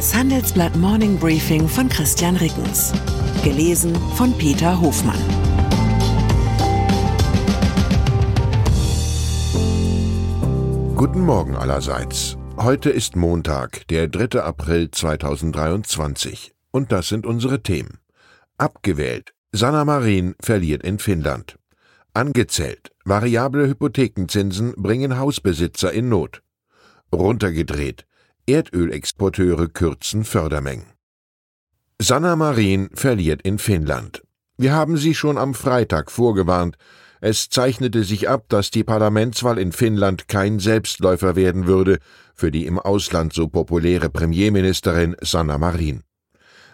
Das Handelsblatt Morning Briefing von Christian Rickens. Gelesen von Peter Hofmann. Guten Morgen allerseits. Heute ist Montag, der 3. April 2023. Und das sind unsere Themen. Abgewählt. Sanna Marin verliert in Finnland. Angezählt. Variable Hypothekenzinsen bringen Hausbesitzer in Not. Runtergedreht. Erdölexporteure kürzen Fördermengen. Sanna Marin verliert in Finnland. Wir haben Sie schon am Freitag vorgewarnt. Es zeichnete sich ab, dass die Parlamentswahl in Finnland kein Selbstläufer werden würde für die im Ausland so populäre Premierministerin Sanna Marin.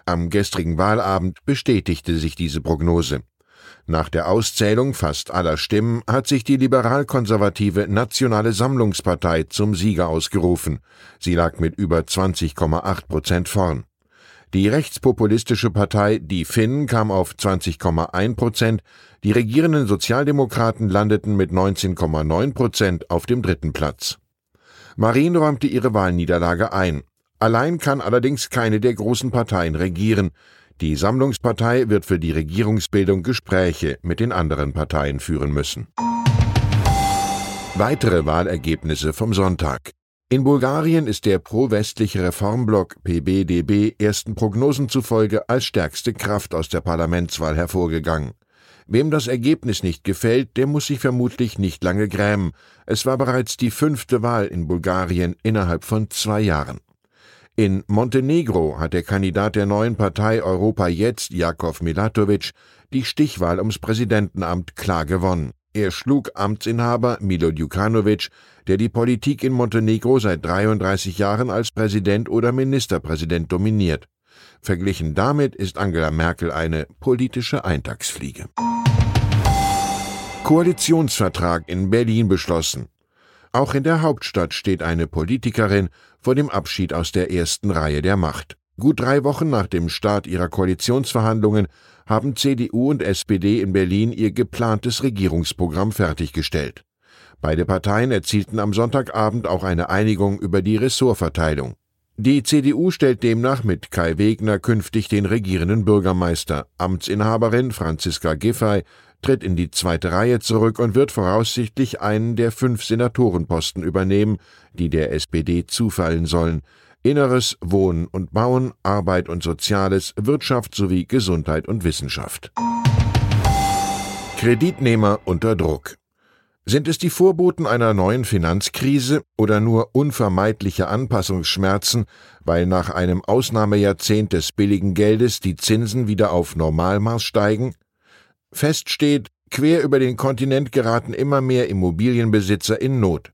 Am gestrigen Wahlabend bestätigte sich diese Prognose. Nach der Auszählung fast aller Stimmen hat sich die liberal-konservative Nationale Sammlungspartei zum Sieger ausgerufen. Sie lag mit über 20,8 Prozent vorn. Die rechtspopulistische Partei Die Finnen kam auf 20,1 Prozent, die regierenden Sozialdemokraten landeten mit 19,9 Prozent auf dem dritten Platz. Marin räumte ihre Wahlniederlage ein. Allein kann allerdings keine der großen Parteien regieren. Die Sammlungspartei wird für die Regierungsbildung Gespräche mit den anderen Parteien führen müssen. Weitere Wahlergebnisse vom Sonntag. In Bulgarien ist der pro-westliche Reformblock PBDB ersten Prognosen zufolge als stärkste Kraft aus der Parlamentswahl hervorgegangen. Wem das Ergebnis nicht gefällt, der muss sich vermutlich nicht lange grämen. Es war bereits die fünfte Wahl in Bulgarien innerhalb von zwei Jahren. In Montenegro hat der Kandidat der neuen Partei Europa Jetzt, Jakov Milatovic, die Stichwahl ums Präsidentenamt klar gewonnen. Er schlug Amtsinhaber Milo Djukanovic, der die Politik in Montenegro seit 33 Jahren als Präsident oder Ministerpräsident dominiert. Verglichen damit ist Angela Merkel eine politische Eintagsfliege. Koalitionsvertrag in Berlin beschlossen. Auch in der Hauptstadt steht eine Politikerin vor dem Abschied aus der ersten Reihe der Macht. Gut drei Wochen nach dem Start ihrer Koalitionsverhandlungen haben CDU und SPD in Berlin ihr geplantes Regierungsprogramm fertiggestellt. Beide Parteien erzielten am Sonntagabend auch eine Einigung über die Ressortverteilung. Die CDU stellt demnach mit Kai Wegner künftig den regierenden Bürgermeister. Amtsinhaberin Franziska Giffey tritt in die zweite Reihe zurück und wird voraussichtlich einen der fünf Senatorenposten übernehmen, die der SPD zufallen sollen. Inneres, Wohnen und Bauen, Arbeit und Soziales, Wirtschaft sowie Gesundheit und Wissenschaft. Kreditnehmer unter Druck. Sind es die Vorboten einer neuen Finanzkrise oder nur unvermeidliche Anpassungsschmerzen, weil nach einem Ausnahmejahrzehnt des billigen Geldes die Zinsen wieder auf Normalmaß steigen? Fest steht, quer über den Kontinent geraten immer mehr Immobilienbesitzer in Not.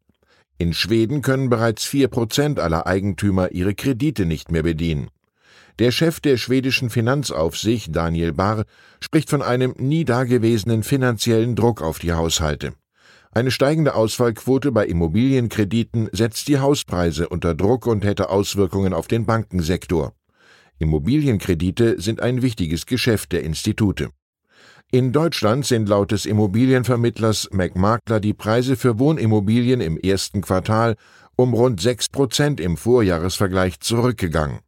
In Schweden können bereits vier Prozent aller Eigentümer ihre Kredite nicht mehr bedienen. Der Chef der schwedischen Finanzaufsicht, Daniel Barr, spricht von einem nie dagewesenen finanziellen Druck auf die Haushalte. Eine steigende Ausfallquote bei Immobilienkrediten setzt die Hauspreise unter Druck und hätte Auswirkungen auf den Bankensektor. Immobilienkredite sind ein wichtiges Geschäft der Institute. In Deutschland sind laut des Immobilienvermittlers McMakler die Preise für Wohnimmobilien im ersten Quartal um rund 6 Prozent im Vorjahresvergleich zurückgegangen.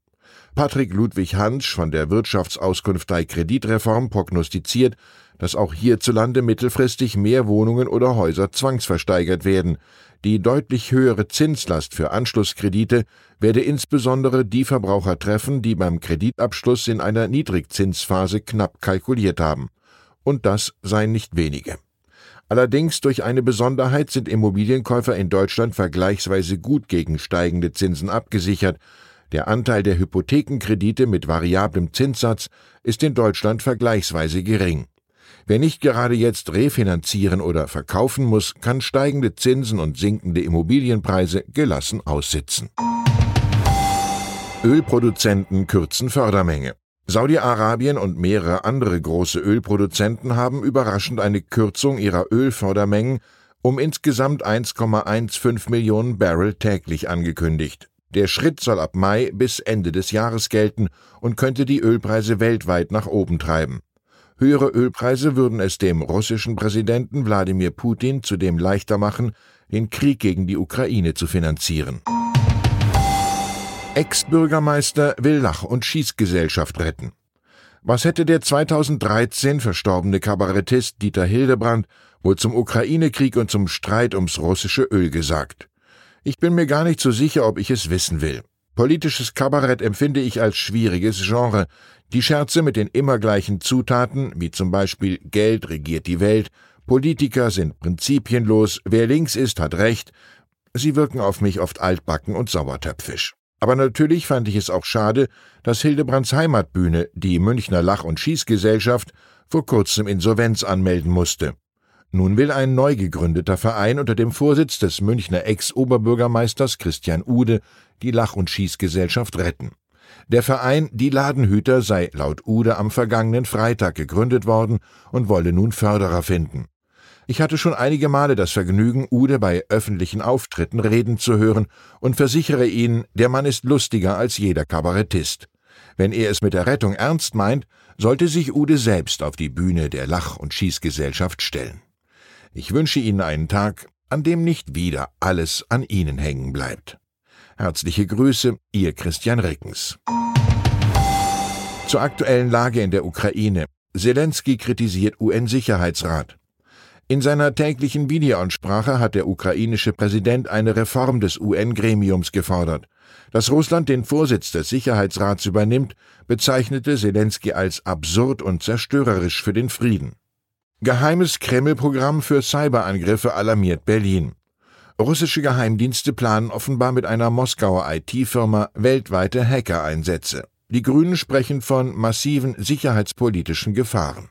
Patrick Ludwig Hansch von der Wirtschaftsauskunftei Kreditreform prognostiziert, dass auch hierzulande mittelfristig mehr Wohnungen oder Häuser zwangsversteigert werden. Die deutlich höhere Zinslast für Anschlusskredite werde insbesondere die Verbraucher treffen, die beim Kreditabschluss in einer Niedrigzinsphase knapp kalkuliert haben und das seien nicht wenige. Allerdings durch eine Besonderheit sind Immobilienkäufer in Deutschland vergleichsweise gut gegen steigende Zinsen abgesichert. Der Anteil der Hypothekenkredite mit variablem Zinssatz ist in Deutschland vergleichsweise gering. Wer nicht gerade jetzt refinanzieren oder verkaufen muss, kann steigende Zinsen und sinkende Immobilienpreise gelassen aussitzen. Ölproduzenten kürzen Fördermenge. Saudi-Arabien und mehrere andere große Ölproduzenten haben überraschend eine Kürzung ihrer Ölfördermengen um insgesamt 1,15 Millionen Barrel täglich angekündigt. Der Schritt soll ab Mai bis Ende des Jahres gelten und könnte die Ölpreise weltweit nach oben treiben. Höhere Ölpreise würden es dem russischen Präsidenten Wladimir Putin zudem leichter machen, den Krieg gegen die Ukraine zu finanzieren. Ex-Bürgermeister will Lach- und Schießgesellschaft retten. Was hätte der 2013 verstorbene Kabarettist Dieter Hildebrand wohl zum Ukraine-Krieg und zum Streit ums russische Öl gesagt? Ich bin mir gar nicht so sicher, ob ich es wissen will. Politisches Kabarett empfinde ich als schwieriges Genre. Die Scherze mit den immer gleichen Zutaten, wie zum Beispiel Geld regiert die Welt, Politiker sind prinzipienlos, wer links ist, hat recht, sie wirken auf mich oft altbacken und sauertöpfisch. Aber natürlich fand ich es auch schade, dass Hildebrands Heimatbühne, die Münchner Lach- und Schießgesellschaft, vor kurzem Insolvenz anmelden musste. Nun will ein neu gegründeter Verein unter dem Vorsitz des Münchner Ex-Oberbürgermeisters Christian Ude die Lach- und Schießgesellschaft retten. Der Verein Die Ladenhüter sei laut Ude am vergangenen Freitag gegründet worden und wolle nun Förderer finden. Ich hatte schon einige Male das Vergnügen, Ude bei öffentlichen Auftritten reden zu hören und versichere Ihnen, der Mann ist lustiger als jeder Kabarettist. Wenn er es mit der Rettung ernst meint, sollte sich Ude selbst auf die Bühne der Lach- und Schießgesellschaft stellen. Ich wünsche Ihnen einen Tag, an dem nicht wieder alles an Ihnen hängen bleibt. Herzliche Grüße, Ihr Christian Rickens. Zur aktuellen Lage in der Ukraine. Zelensky kritisiert UN-Sicherheitsrat. In seiner täglichen Videoansprache hat der ukrainische Präsident eine Reform des UN-Gremiums gefordert. Dass Russland den Vorsitz des Sicherheitsrats übernimmt, bezeichnete Zelensky als absurd und zerstörerisch für den Frieden. Geheimes Kreml-Programm für Cyberangriffe alarmiert Berlin. Russische Geheimdienste planen offenbar mit einer Moskauer IT-Firma weltweite Hacker-Einsätze. Die Grünen sprechen von massiven sicherheitspolitischen Gefahren.